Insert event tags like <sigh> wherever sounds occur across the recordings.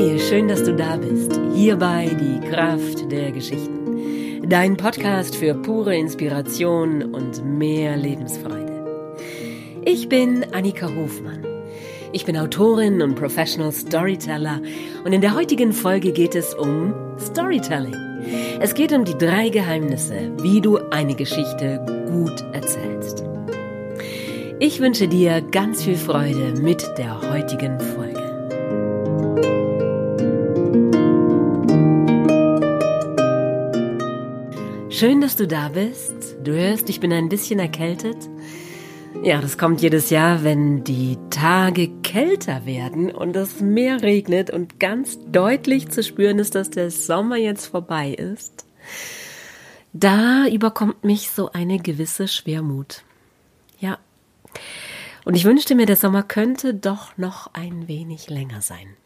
Hey, schön, dass du da bist. Hierbei die Kraft der Geschichten. Dein Podcast für pure Inspiration und mehr Lebensfreude. Ich bin Annika Hofmann. Ich bin Autorin und Professional Storyteller und in der heutigen Folge geht es um Storytelling. Es geht um die drei Geheimnisse, wie du eine Geschichte gut erzählst. Ich wünsche dir ganz viel Freude mit der heutigen Folge. Schön, dass du da bist. Du hörst, ich bin ein bisschen erkältet. Ja, das kommt jedes Jahr, wenn die Tage kälter werden und es mehr regnet und ganz deutlich zu spüren ist, dass der Sommer jetzt vorbei ist. Da überkommt mich so eine gewisse Schwermut. Ja. Und ich wünschte mir, der Sommer könnte doch noch ein wenig länger sein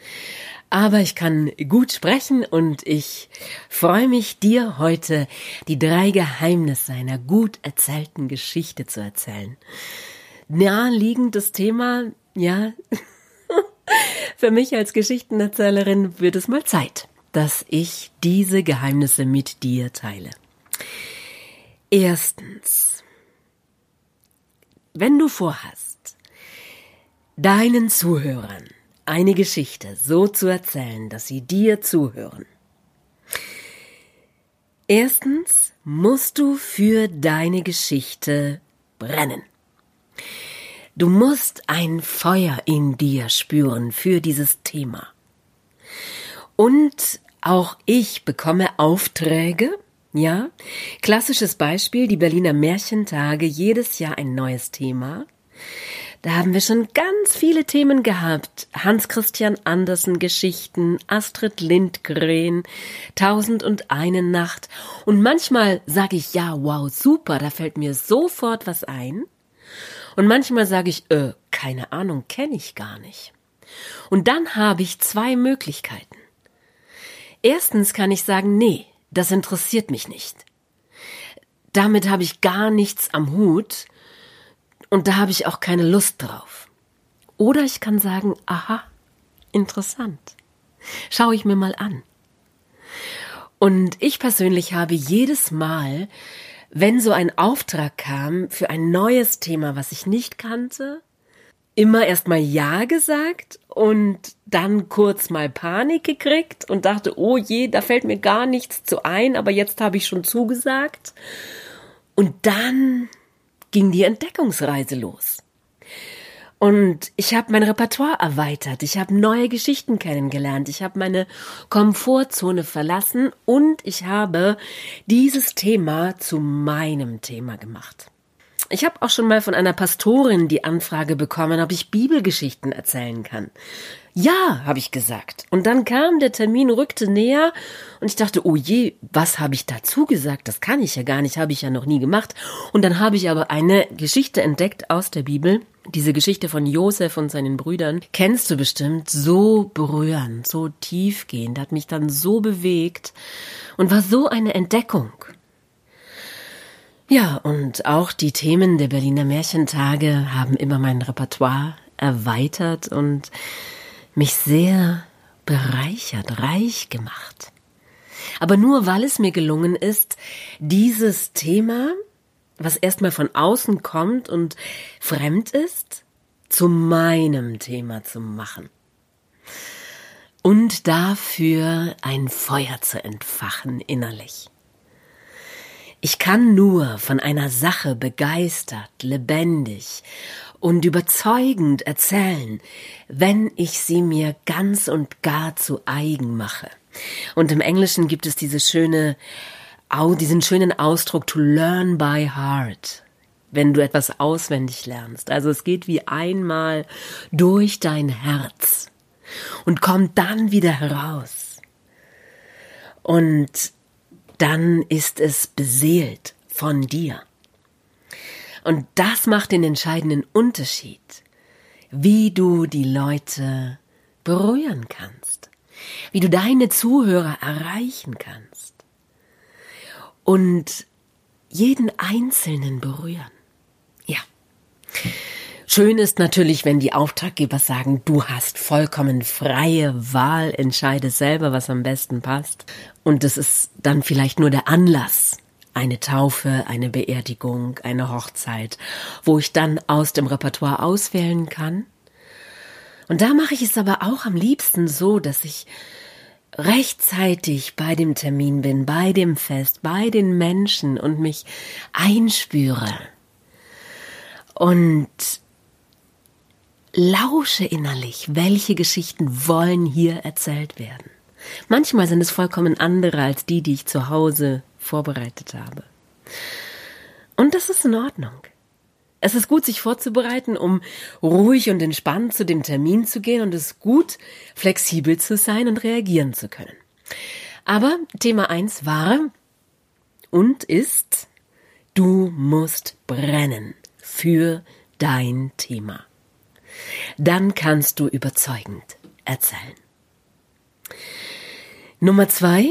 aber ich kann gut sprechen und ich freue mich, dir heute die drei Geheimnisse einer gut erzählten Geschichte zu erzählen. Naheliegendes Thema, ja. <laughs> Für mich als Geschichtenerzählerin wird es mal Zeit, dass ich diese Geheimnisse mit dir teile. Erstens, wenn du vorhast, deinen Zuhörern eine Geschichte so zu erzählen, dass sie dir zuhören. Erstens musst du für deine Geschichte brennen. Du musst ein Feuer in dir spüren für dieses Thema. Und auch ich bekomme Aufträge, ja. Klassisches Beispiel, die Berliner Märchentage, jedes Jahr ein neues Thema. Da haben wir schon ganz viele Themen gehabt. Hans Christian Andersen Geschichten, Astrid Lindgren, Tausend und eine Nacht. Und manchmal sage ich, ja, wow, super, da fällt mir sofort was ein. Und manchmal sage ich, äh, keine Ahnung, kenne ich gar nicht. Und dann habe ich zwei Möglichkeiten. Erstens kann ich sagen, nee, das interessiert mich nicht. Damit habe ich gar nichts am Hut und da habe ich auch keine Lust drauf. Oder ich kann sagen, aha, interessant. Schau ich mir mal an. Und ich persönlich habe jedes Mal, wenn so ein Auftrag kam für ein neues Thema, was ich nicht kannte, immer erstmal Ja gesagt und dann kurz mal Panik gekriegt und dachte, oh je, da fällt mir gar nichts zu ein, aber jetzt habe ich schon zugesagt. Und dann ging die Entdeckungsreise los. Und ich habe mein Repertoire erweitert, ich habe neue Geschichten kennengelernt, ich habe meine Komfortzone verlassen und ich habe dieses Thema zu meinem Thema gemacht. Ich habe auch schon mal von einer Pastorin die Anfrage bekommen, ob ich Bibelgeschichten erzählen kann. Ja, habe ich gesagt. Und dann kam der Termin, rückte näher und ich dachte, oh je, was habe ich dazu gesagt? Das kann ich ja gar nicht, habe ich ja noch nie gemacht. Und dann habe ich aber eine Geschichte entdeckt aus der Bibel. Diese Geschichte von Josef und seinen Brüdern kennst du bestimmt, so berührend, so tiefgehend, hat mich dann so bewegt und war so eine Entdeckung. Ja, und auch die Themen der Berliner Märchentage haben immer mein Repertoire erweitert und mich sehr bereichert, reich gemacht. Aber nur weil es mir gelungen ist, dieses Thema, was erstmal von außen kommt und fremd ist, zu meinem Thema zu machen. Und dafür ein Feuer zu entfachen innerlich. Ich kann nur von einer Sache begeistert, lebendig und überzeugend erzählen, wenn ich sie mir ganz und gar zu eigen mache. Und im Englischen gibt es diese schöne, diesen schönen Ausdruck to learn by heart wenn du etwas auswendig lernst. Also es geht wie einmal durch dein Herz und kommt dann wieder heraus. Und dann ist es beseelt von dir. Und das macht den entscheidenden Unterschied, wie du die Leute berühren kannst, wie du deine Zuhörer erreichen kannst und jeden Einzelnen berühren. Ja. Schön ist natürlich, wenn die Auftraggeber sagen, du hast vollkommen freie Wahl, entscheide selber, was am besten passt. Und das ist dann vielleicht nur der Anlass, eine Taufe, eine Beerdigung, eine Hochzeit, wo ich dann aus dem Repertoire auswählen kann. Und da mache ich es aber auch am liebsten so, dass ich rechtzeitig bei dem Termin bin, bei dem Fest, bei den Menschen und mich einspüre und lausche innerlich, welche Geschichten wollen hier erzählt werden. Manchmal sind es vollkommen andere als die, die ich zu Hause vorbereitet habe. Und das ist in Ordnung. Es ist gut, sich vorzubereiten, um ruhig und entspannt zu dem Termin zu gehen und es ist gut, flexibel zu sein und reagieren zu können. Aber Thema eins war und ist, du musst brennen für dein Thema. Dann kannst du überzeugend erzählen. Nummer zwei,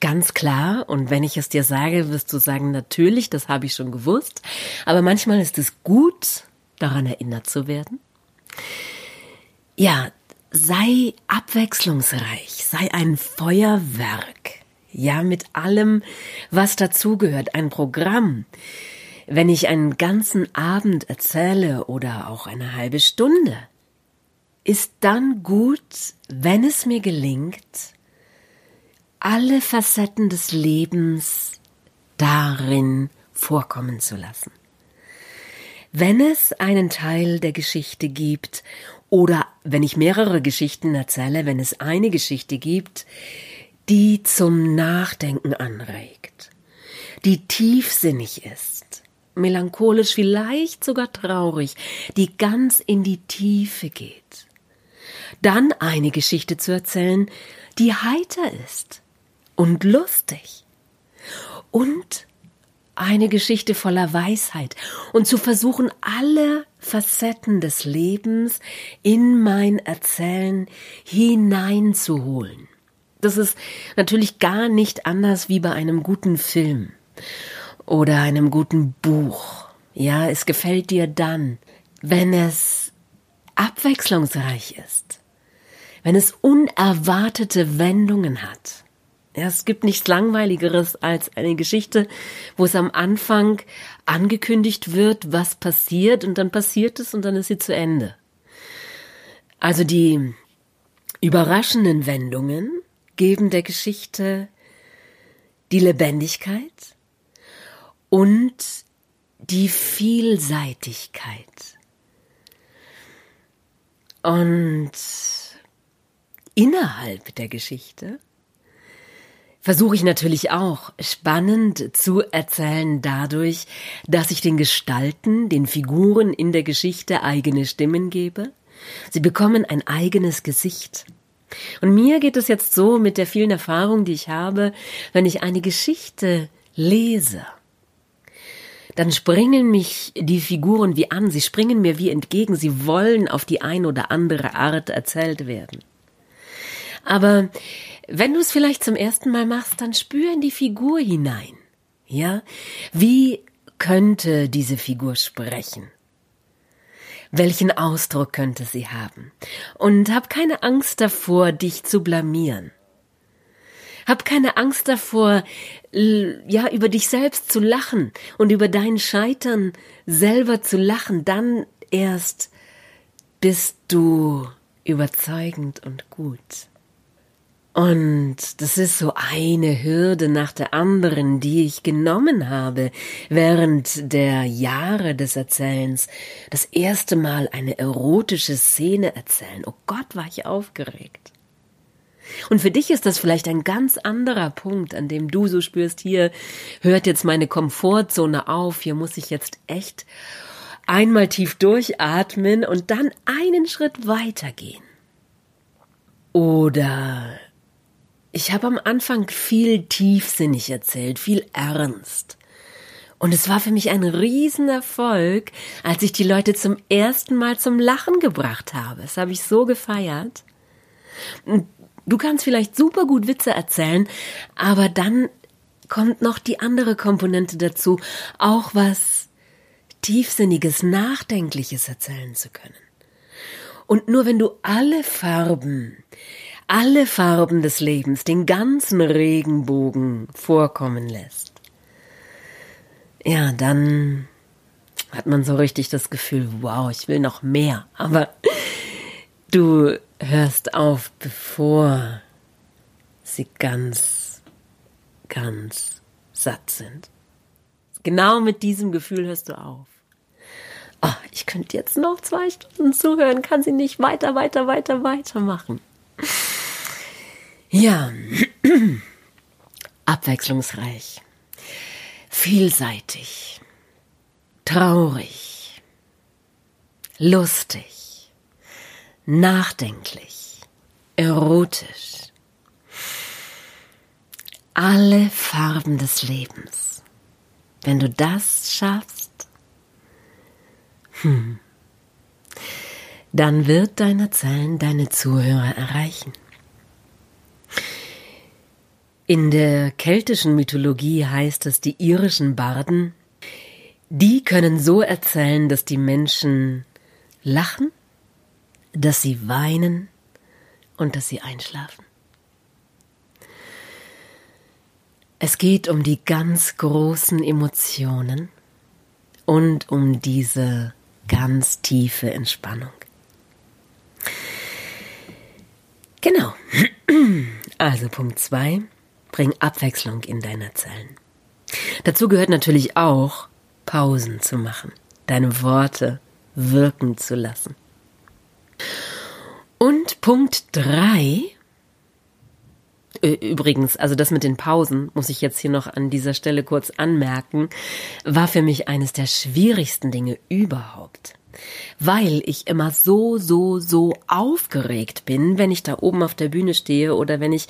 ganz klar, und wenn ich es dir sage, wirst du sagen, natürlich, das habe ich schon gewusst, aber manchmal ist es gut, daran erinnert zu werden. Ja, sei abwechslungsreich, sei ein Feuerwerk, ja, mit allem, was dazugehört, ein Programm. Wenn ich einen ganzen Abend erzähle oder auch eine halbe Stunde, ist dann gut, wenn es mir gelingt, alle Facetten des Lebens darin vorkommen zu lassen. Wenn es einen Teil der Geschichte gibt oder wenn ich mehrere Geschichten erzähle, wenn es eine Geschichte gibt, die zum Nachdenken anregt, die tiefsinnig ist, melancholisch, vielleicht sogar traurig, die ganz in die Tiefe geht, dann eine Geschichte zu erzählen, die heiter ist und lustig. Und eine Geschichte voller Weisheit und zu versuchen, alle Facetten des Lebens in mein Erzählen hineinzuholen. Das ist natürlich gar nicht anders wie bei einem guten Film oder einem guten Buch. Ja, es gefällt dir dann, wenn es abwechslungsreich ist, wenn es unerwartete Wendungen hat. Ja, es gibt nichts Langweiligeres als eine Geschichte, wo es am Anfang angekündigt wird, was passiert, und dann passiert es und dann ist sie zu Ende. Also die überraschenden Wendungen geben der Geschichte die Lebendigkeit und die Vielseitigkeit. Und innerhalb der Geschichte versuche ich natürlich auch spannend zu erzählen dadurch, dass ich den Gestalten, den Figuren in der Geschichte eigene Stimmen gebe. Sie bekommen ein eigenes Gesicht. Und mir geht es jetzt so mit der vielen Erfahrung, die ich habe, wenn ich eine Geschichte lese, dann springen mich die Figuren wie an, sie springen mir wie entgegen, sie wollen auf die ein oder andere Art erzählt werden. Aber wenn du es vielleicht zum ersten Mal machst, dann spür in die Figur hinein. Ja? Wie könnte diese Figur sprechen? Welchen Ausdruck könnte sie haben? Und hab keine Angst davor, dich zu blamieren. Hab keine Angst davor, ja, über dich selbst zu lachen und über dein Scheitern selber zu lachen. Dann erst bist du überzeugend und gut. Und das ist so eine Hürde nach der anderen, die ich genommen habe während der Jahre des Erzählens. Das erste Mal eine erotische Szene erzählen. Oh Gott, war ich aufgeregt. Und für dich ist das vielleicht ein ganz anderer Punkt, an dem du so spürst, hier hört jetzt meine Komfortzone auf, hier muss ich jetzt echt einmal tief durchatmen und dann einen Schritt weitergehen. Oder ich habe am Anfang viel tiefsinnig erzählt, viel ernst. Und es war für mich ein Riesenerfolg, als ich die Leute zum ersten Mal zum Lachen gebracht habe. Das habe ich so gefeiert. Du kannst vielleicht super gut Witze erzählen, aber dann kommt noch die andere Komponente dazu, auch was tiefsinniges, nachdenkliches erzählen zu können. Und nur wenn du alle Farben, alle Farben des Lebens, den ganzen Regenbogen vorkommen lässt, ja, dann hat man so richtig das Gefühl, wow, ich will noch mehr. Aber du hörst auf, bevor sie ganz, ganz satt sind. Genau mit diesem Gefühl hörst du auf. Oh, ich könnte jetzt noch zwei Stunden zuhören, kann sie nicht weiter, weiter, weiter, weiter machen. Ja, <clears throat> abwechslungsreich, vielseitig, traurig, lustig, nachdenklich, erotisch. Alle Farben des Lebens. Wenn du das schaffst, hm, dann wird deine Zellen deine Zuhörer erreichen. In der keltischen Mythologie heißt es, die irischen Barden die können so erzählen, dass die Menschen lachen, dass sie weinen und dass sie einschlafen. Es geht um die ganz großen Emotionen und um diese ganz tiefe Entspannung. Genau. <clears throat> Also Punkt zwei: Bring Abwechslung in deine Zellen. Dazu gehört natürlich auch, Pausen zu machen, deine Worte wirken zu lassen. Und Punkt drei. Übrigens, also das mit den Pausen, muss ich jetzt hier noch an dieser Stelle kurz anmerken, war für mich eines der schwierigsten Dinge überhaupt. Weil ich immer so, so, so aufgeregt bin, wenn ich da oben auf der Bühne stehe oder wenn ich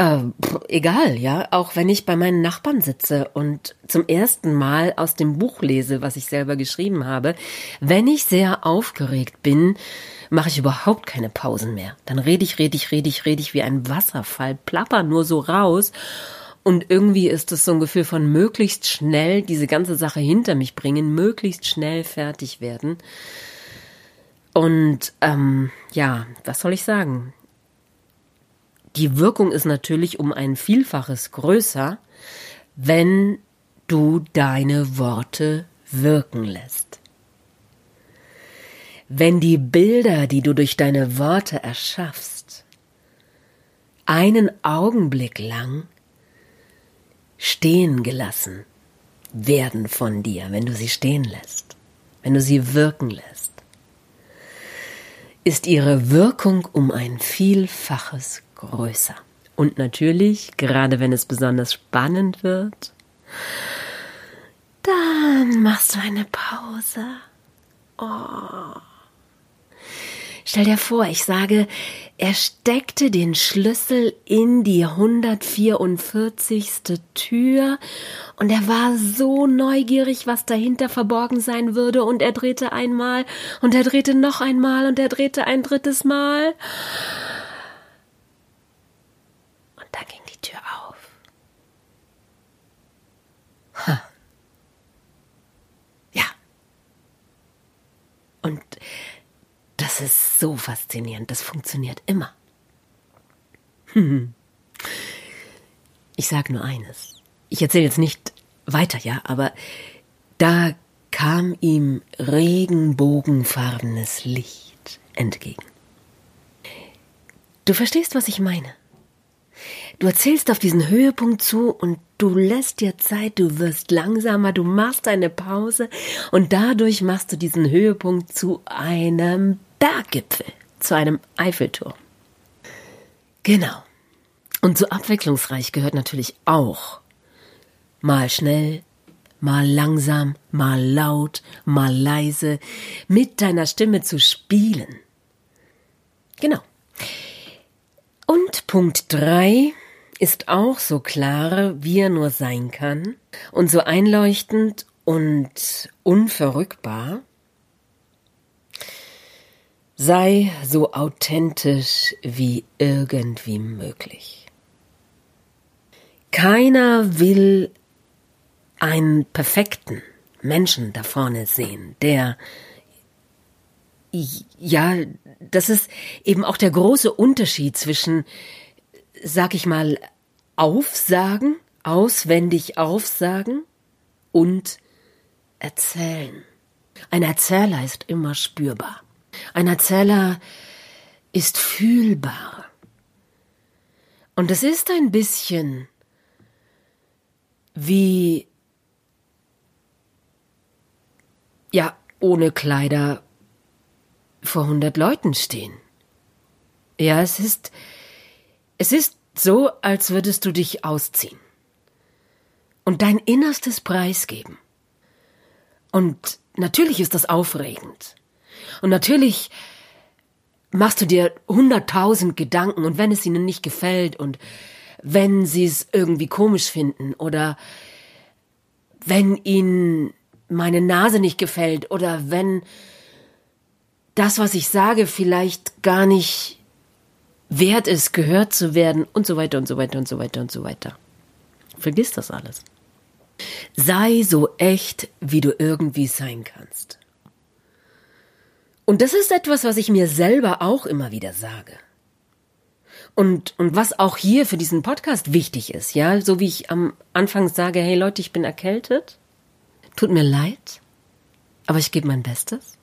äh, egal, ja, auch wenn ich bei meinen Nachbarn sitze und zum ersten Mal aus dem Buch lese, was ich selber geschrieben habe, wenn ich sehr aufgeregt bin, mache ich überhaupt keine Pausen mehr. Dann rede ich, rede ich, rede ich, rede ich wie ein Wasserfall, plapper nur so raus. Und irgendwie ist es so ein Gefühl von möglichst schnell diese ganze Sache hinter mich bringen, möglichst schnell fertig werden. Und ähm, ja, was soll ich sagen? Die Wirkung ist natürlich um ein Vielfaches größer, wenn du deine Worte wirken lässt. Wenn die Bilder, die du durch deine Worte erschaffst, einen Augenblick lang stehen gelassen werden von dir, wenn du sie stehen lässt, wenn du sie wirken lässt, ist ihre Wirkung um ein Vielfaches größer. Und natürlich, gerade wenn es besonders spannend wird, dann machst du eine Pause. Oh. Stell dir vor, ich sage, er steckte den Schlüssel in die 144. Tür und er war so neugierig, was dahinter verborgen sein würde und er drehte einmal und er drehte noch einmal und er drehte ein drittes Mal. da ging die Tür auf. Ha. Ja. Und ist so faszinierend. Das funktioniert immer. <laughs> Ich sage nur eines. Ich erzähle jetzt nicht weiter, ja, aber da kam ihm regenbogenfarbenes Licht entgegen. Du verstehst, was ich meine? Du erzählst auf diesen Höhepunkt zu und du lässt dir Zeit, du wirst langsamer, du machst eine Pause und dadurch machst du diesen Höhepunkt zu einem Berggipfel, zu einem Eiffelturm. Genau. Und so abwechslungsreich gehört natürlich auch mal schnell, mal langsam, mal laut, mal leise, mit deiner Stimme zu spielen. Genau. Und Punkt drei ist auch so klar, wie er nur sein kann und so einleuchtend und unverrückbar. Sei so authentisch wie irgendwie möglich. Keiner will einen perfekten, Menschen da vorne sehen, der ja, das ist eben auch der große Unterschied zwischen, sag ich mal, Aufsagen, auswendig aufsagen und erzählen. Ein Erzähler ist immer spürbar. Ein Erzähler ist fühlbar. Und es ist ein bisschen wie ja, ohne Kleider vor hundert Leuten stehen. Ja, es ist, es ist so, als würdest du dich ausziehen und dein Innerstes preisgeben. Und natürlich ist das aufregend. Und natürlich machst du dir hunderttausend Gedanken und wenn es ihnen nicht gefällt und wenn sie es irgendwie komisch finden oder wenn ihnen meine Nase nicht gefällt oder wenn das, was ich sage, vielleicht gar nicht wert ist, gehört zu werden und so weiter und so weiter und so weiter und so weiter. Vergiss das alles. Sei so echt, wie du irgendwie sein kannst. Und das ist etwas, was ich mir selber auch immer wieder sage. Und, und was auch hier für diesen Podcast wichtig ist, ja, so wie ich am Anfang sage, hey Leute, ich bin erkältet, tut mir leid, aber ich gebe mein Bestes.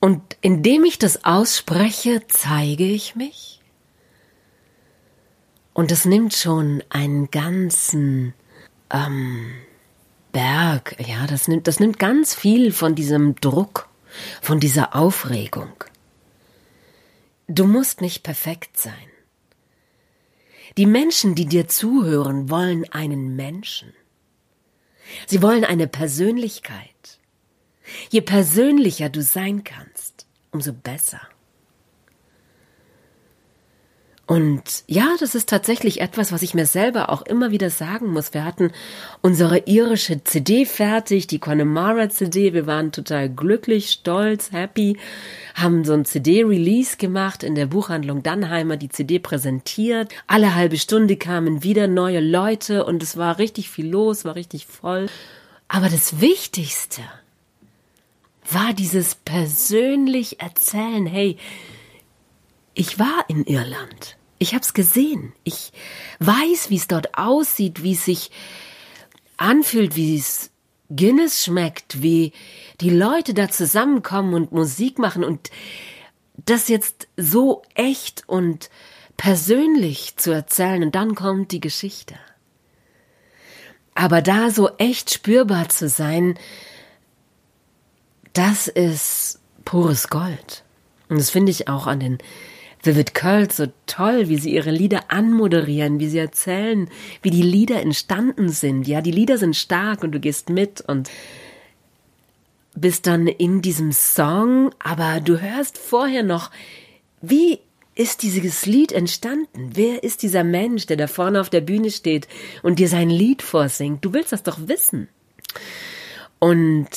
Und indem ich das ausspreche, zeige ich mich. Und das nimmt schon einen ganzen ähm, Berg, ja, das nimmt, das nimmt ganz viel von diesem Druck, von dieser Aufregung. Du musst nicht perfekt sein. Die Menschen, die dir zuhören, wollen einen Menschen. Sie wollen eine Persönlichkeit. Je persönlicher du sein kannst, umso besser. Und ja, das ist tatsächlich etwas, was ich mir selber auch immer wieder sagen muss. Wir hatten unsere irische CD fertig, die Connemara CD. Wir waren total glücklich, stolz, happy, haben so ein CD-Release gemacht in der Buchhandlung Dannheimer, die CD präsentiert. Alle halbe Stunde kamen wieder neue Leute und es war richtig viel los, war richtig voll. Aber das Wichtigste war dieses persönlich erzählen, hey, ich war in Irland. Ich hab's gesehen. Ich weiß, wie es dort aussieht, wie es sich anfühlt, wie es Guinness schmeckt, wie die Leute da zusammenkommen und Musik machen und das jetzt so echt und persönlich zu erzählen und dann kommt die Geschichte. Aber da so echt spürbar zu sein, das ist pures Gold. Und das finde ich auch an den Vivid Curls so toll, wie sie ihre Lieder anmoderieren, wie sie erzählen, wie die Lieder entstanden sind. Ja, die Lieder sind stark und du gehst mit und bist dann in diesem Song, aber du hörst vorher noch, wie ist dieses Lied entstanden? Wer ist dieser Mensch, der da vorne auf der Bühne steht und dir sein Lied vorsingt? Du willst das doch wissen. Und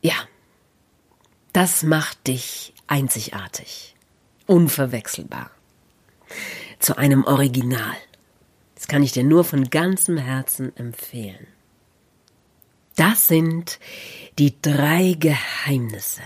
ja, das macht dich einzigartig, unverwechselbar, zu einem Original. Das kann ich dir nur von ganzem Herzen empfehlen. Das sind die drei Geheimnisse.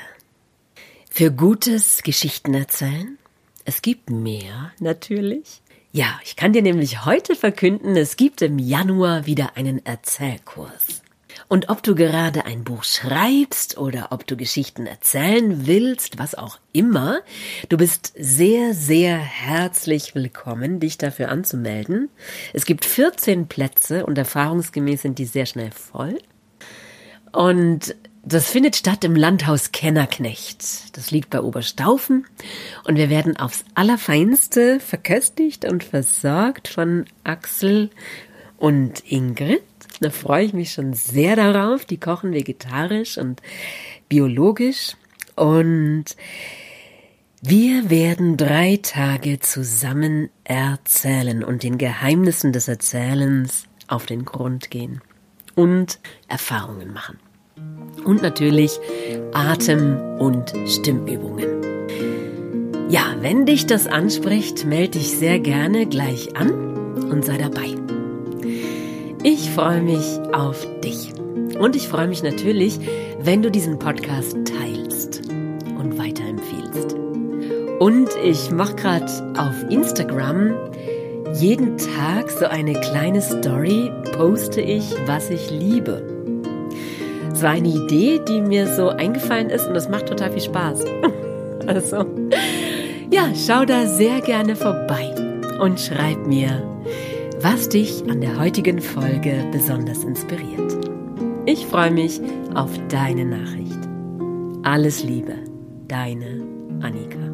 Für gutes Geschichten erzählen. Es gibt mehr, natürlich. Ja, ich kann dir nämlich heute verkünden, es gibt im Januar wieder einen Erzählkurs. Und ob du gerade ein Buch schreibst oder ob du Geschichten erzählen willst, was auch immer, du bist sehr, sehr herzlich willkommen, dich dafür anzumelden. Es gibt 14 Plätze und erfahrungsgemäß sind die sehr schnell voll. Und das findet statt im Landhaus Kennerknecht. Das liegt bei Oberstaufen und wir werden aufs Allerfeinste verköstigt und versorgt von Axel und Ingrid. Da freue ich mich schon sehr darauf. Die kochen vegetarisch und biologisch. Und wir werden drei Tage zusammen erzählen und den Geheimnissen des Erzählens auf den Grund gehen und Erfahrungen machen. Und natürlich Atem- und Stimmübungen. Ja, wenn dich das anspricht, melde dich sehr gerne gleich an und sei dabei. Ich freue mich auf dich. Und ich freue mich natürlich, wenn du diesen Podcast teilst und weiterempfiehlst. Und ich mache gerade auf Instagram jeden Tag so eine kleine Story, poste ich, was ich liebe. Es war eine Idee, die mir so eingefallen ist und das macht total viel Spaß. <laughs> Also, ja, schau da sehr gerne vorbei und schreib mir, was dich an der heutigen Folge besonders inspiriert. Ich freue mich auf deine Nachricht. Alles Liebe, deine Annika.